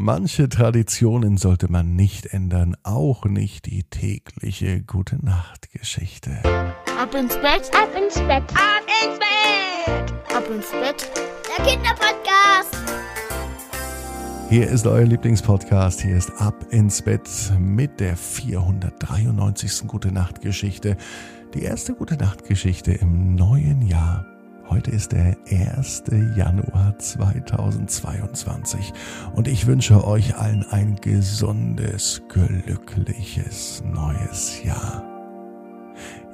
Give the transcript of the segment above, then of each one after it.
Manche Traditionen sollte man nicht ändern, auch nicht die tägliche Gute Nacht Geschichte. Ab ins Bett, ab ins Bett, ab ins Bett, ab ins Bett. Der Kinderpodcast. Hier ist euer Lieblingspodcast. Hier ist Ab ins Bett mit der 493. Gute Nacht Geschichte. Die erste Gute Nacht Geschichte im neuen Jahr. Heute ist der 1. Januar 2022 und ich wünsche euch allen ein gesundes, glückliches neues Jahr.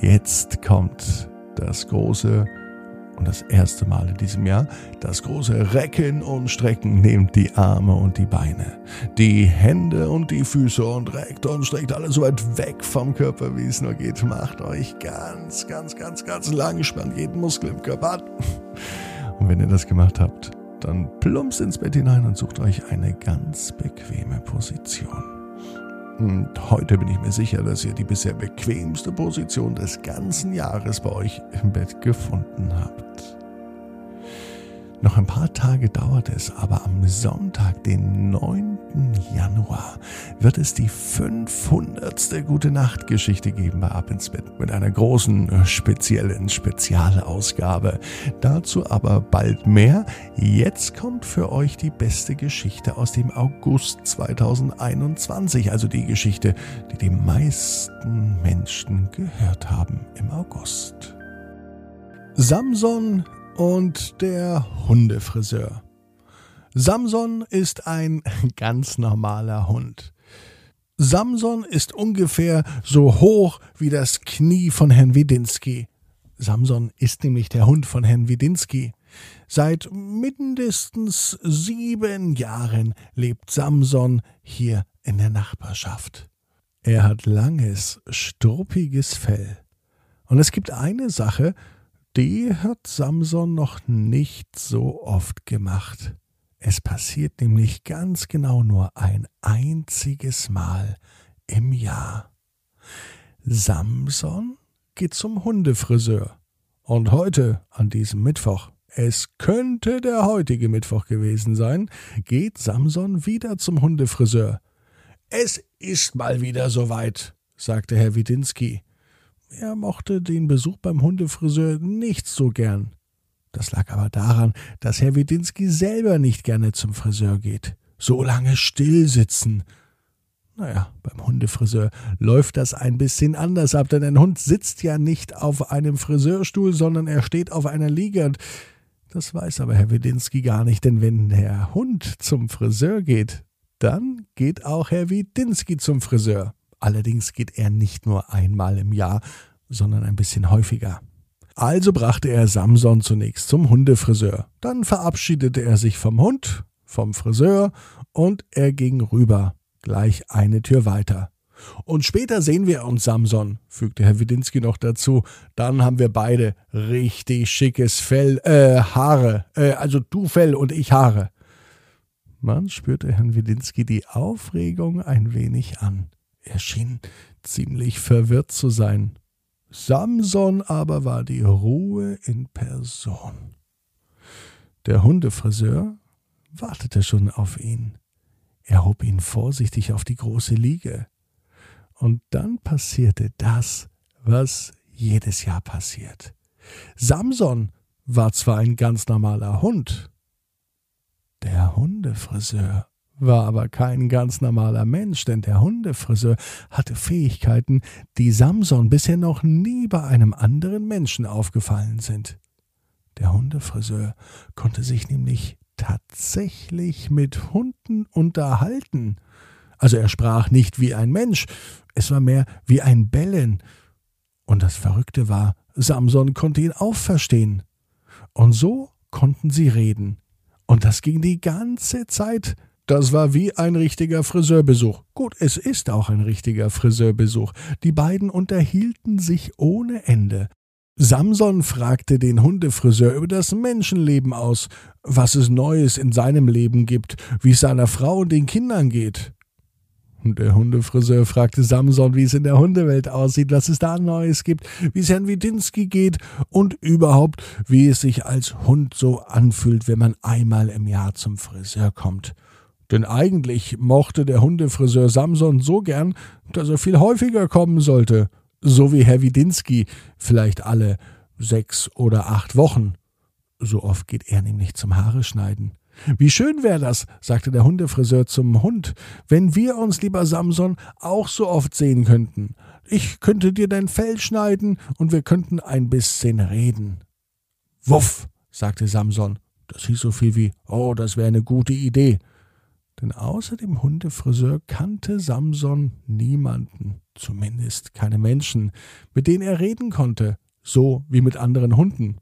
Jetzt kommt das große und das erste Mal in diesem Jahr das große Recken und Strecken. Nehmt die Arme und die Beine, die Hände und die Füße und reckt und streckt alles so weit weg vom Körper, wie es nur geht. Macht euch ganz, ganz, ganz, ganz lang, spannt jeden Muskel im Körper an. Und wenn ihr das gemacht habt, dann plumpst ins Bett hinein und sucht euch eine ganz bequeme Position. Und heute bin ich mir sicher, dass ihr die bisher bequemste Position des ganzen Jahres bei euch im Bett gefunden habt. Noch ein paar Tage dauert es, aber am Sonntag, den 9. Januar, wird es die 500. Gute Nacht Geschichte geben bei Ab ins Bett mit einer großen, äh, speziellen Spezialausgabe. Dazu aber bald mehr. Jetzt kommt für euch die beste Geschichte aus dem August 2021, also die Geschichte, die die meisten Menschen gehört haben im August. Samson und der Hundefriseur. Samson ist ein ganz normaler Hund. Samson ist ungefähr so hoch wie das Knie von Herrn Widinski. Samson ist nämlich der Hund von Herrn Widinski. Seit mindestens sieben Jahren lebt Samson hier in der Nachbarschaft. Er hat langes, struppiges Fell. Und es gibt eine Sache, die hat Samson noch nicht so oft gemacht. Es passiert nämlich ganz genau nur ein einziges Mal im Jahr. Samson geht zum Hundefriseur. Und heute, an diesem Mittwoch, es könnte der heutige Mittwoch gewesen sein, geht Samson wieder zum Hundefriseur. Es ist mal wieder soweit, sagte Herr Widinski. Er mochte den Besuch beim Hundefriseur nicht so gern. Das lag aber daran, dass Herr Widinski selber nicht gerne zum Friseur geht. So lange still sitzen. Naja, beim Hundefriseur läuft das ein bisschen anders ab, denn ein Hund sitzt ja nicht auf einem Friseurstuhl, sondern er steht auf einer Liege und das weiß aber Herr Widinski gar nicht, denn wenn der Hund zum Friseur geht, dann geht auch Herr Widinski zum Friseur. Allerdings geht er nicht nur einmal im Jahr, sondern ein bisschen häufiger. Also brachte er Samson zunächst zum Hundefriseur. Dann verabschiedete er sich vom Hund, vom Friseur und er ging rüber, gleich eine Tür weiter. Und später sehen wir uns, Samson, fügte Herr Widinski noch dazu. Dann haben wir beide richtig schickes Fell, äh, Haare, äh, also du Fell und ich Haare. Man spürte Herrn Widinski die Aufregung ein wenig an. Er schien ziemlich verwirrt zu sein. Samson aber war die Ruhe in Person. Der Hundefriseur wartete schon auf ihn. Er hob ihn vorsichtig auf die große Liege. Und dann passierte das, was jedes Jahr passiert. Samson war zwar ein ganz normaler Hund, der Hundefriseur war aber kein ganz normaler Mensch, denn der Hundefriseur hatte Fähigkeiten, die Samson bisher noch nie bei einem anderen Menschen aufgefallen sind. Der Hundefriseur konnte sich nämlich tatsächlich mit Hunden unterhalten. Also er sprach nicht wie ein Mensch, es war mehr wie ein Bellen. Und das Verrückte war, Samson konnte ihn auch. Und so konnten sie reden. Und das ging die ganze Zeit, das war wie ein richtiger Friseurbesuch. Gut, es ist auch ein richtiger Friseurbesuch. Die beiden unterhielten sich ohne Ende. Samson fragte den Hundefriseur über das Menschenleben aus, was es Neues in seinem Leben gibt, wie es seiner Frau und den Kindern geht. Und der Hundefriseur fragte Samson, wie es in der Hundewelt aussieht, was es da Neues gibt, wie es Herrn Widinski geht und überhaupt, wie es sich als Hund so anfühlt, wenn man einmal im Jahr zum Friseur kommt. Denn eigentlich mochte der Hundefriseur Samson so gern, dass er viel häufiger kommen sollte, so wie Herr Widinski, vielleicht alle sechs oder acht Wochen. So oft geht er nämlich zum Haare schneiden. Wie schön wäre das, sagte der Hundefriseur zum Hund, wenn wir uns, lieber Samson, auch so oft sehen könnten. Ich könnte dir dein Fell schneiden und wir könnten ein bisschen reden. Wuff, sagte Samson. Das hieß so viel wie, oh, das wäre eine gute Idee. Denn außer dem Hundefriseur kannte Samson niemanden, zumindest keine Menschen, mit denen er reden konnte, so wie mit anderen Hunden.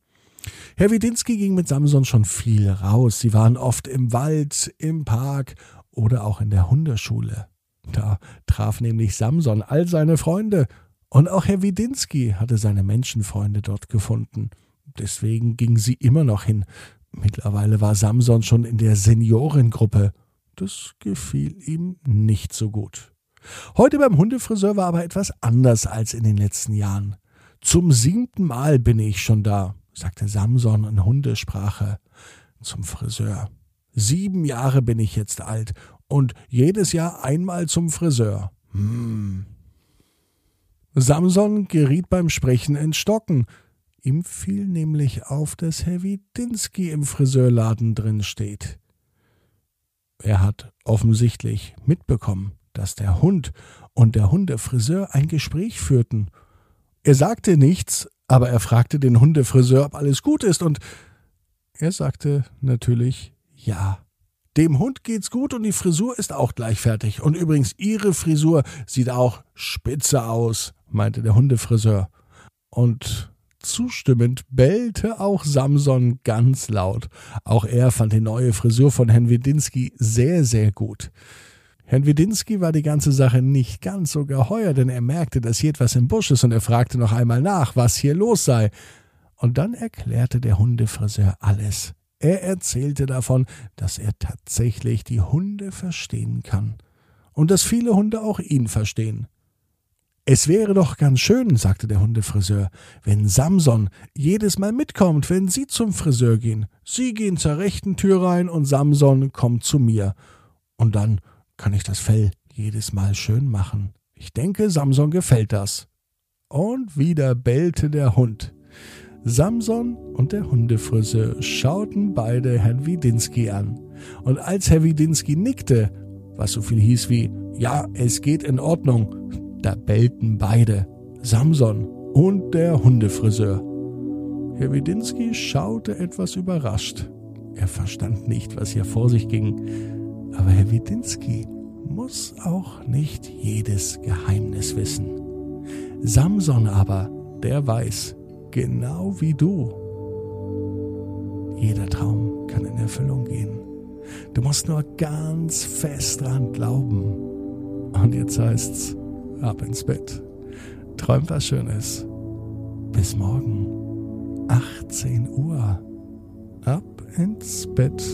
Herr Widinski ging mit Samson schon viel raus. Sie waren oft im Wald, im Park oder auch in der Hundeschule. Da traf nämlich Samson all seine Freunde. Und auch Herr Widinski hatte seine Menschenfreunde dort gefunden. Deswegen ging sie immer noch hin. Mittlerweile war Samson schon in der Seniorengruppe. Das gefiel ihm nicht so gut. Heute beim Hundefriseur war aber etwas anders als in den letzten Jahren. Zum siebten Mal bin ich schon da sagte Samson in Hundesprache zum Friseur. Sieben Jahre bin ich jetzt alt und jedes Jahr einmal zum Friseur. Hm. Samson geriet beim Sprechen ins Stocken. Ihm fiel nämlich auf, dass Herr Widinski im Friseurladen drin steht. Er hat offensichtlich mitbekommen, dass der Hund und der Hundefriseur ein Gespräch führten. Er sagte nichts, aber er fragte den Hundefriseur, ob alles gut ist, und er sagte natürlich ja. Dem Hund geht's gut und die Frisur ist auch gleich fertig. Und übrigens, Ihre Frisur sieht auch spitze aus, meinte der Hundefriseur. Und zustimmend bellte auch Samson ganz laut. Auch er fand die neue Frisur von Herrn Wedinski sehr, sehr gut. Herrn Widinski war die ganze Sache nicht ganz so geheuer, denn er merkte, dass hier etwas im Busch ist und er fragte noch einmal nach, was hier los sei. Und dann erklärte der Hundefriseur alles. Er erzählte davon, dass er tatsächlich die Hunde verstehen kann und dass viele Hunde auch ihn verstehen. Es wäre doch ganz schön, sagte der Hundefriseur, wenn Samson jedes Mal mitkommt, wenn Sie zum Friseur gehen. Sie gehen zur rechten Tür rein und Samson kommt zu mir. Und dann kann ich das Fell jedes Mal schön machen. Ich denke, Samson gefällt das. Und wieder bellte der Hund. Samson und der Hundefriseur schauten beide Herrn Widinski an. Und als Herr Widinski nickte, was so viel hieß wie Ja, es geht in Ordnung, da bellten beide, Samson und der Hundefriseur. Herr Widinski schaute etwas überrascht. Er verstand nicht, was hier vor sich ging. Aber Herr Widinski muss auch nicht jedes Geheimnis wissen. Samson aber, der weiß, genau wie du, jeder Traum kann in Erfüllung gehen. Du musst nur ganz fest dran glauben. Und jetzt heißt's, ab ins Bett. Träum was Schönes. Bis morgen, 18 Uhr. Ab ins Bett.net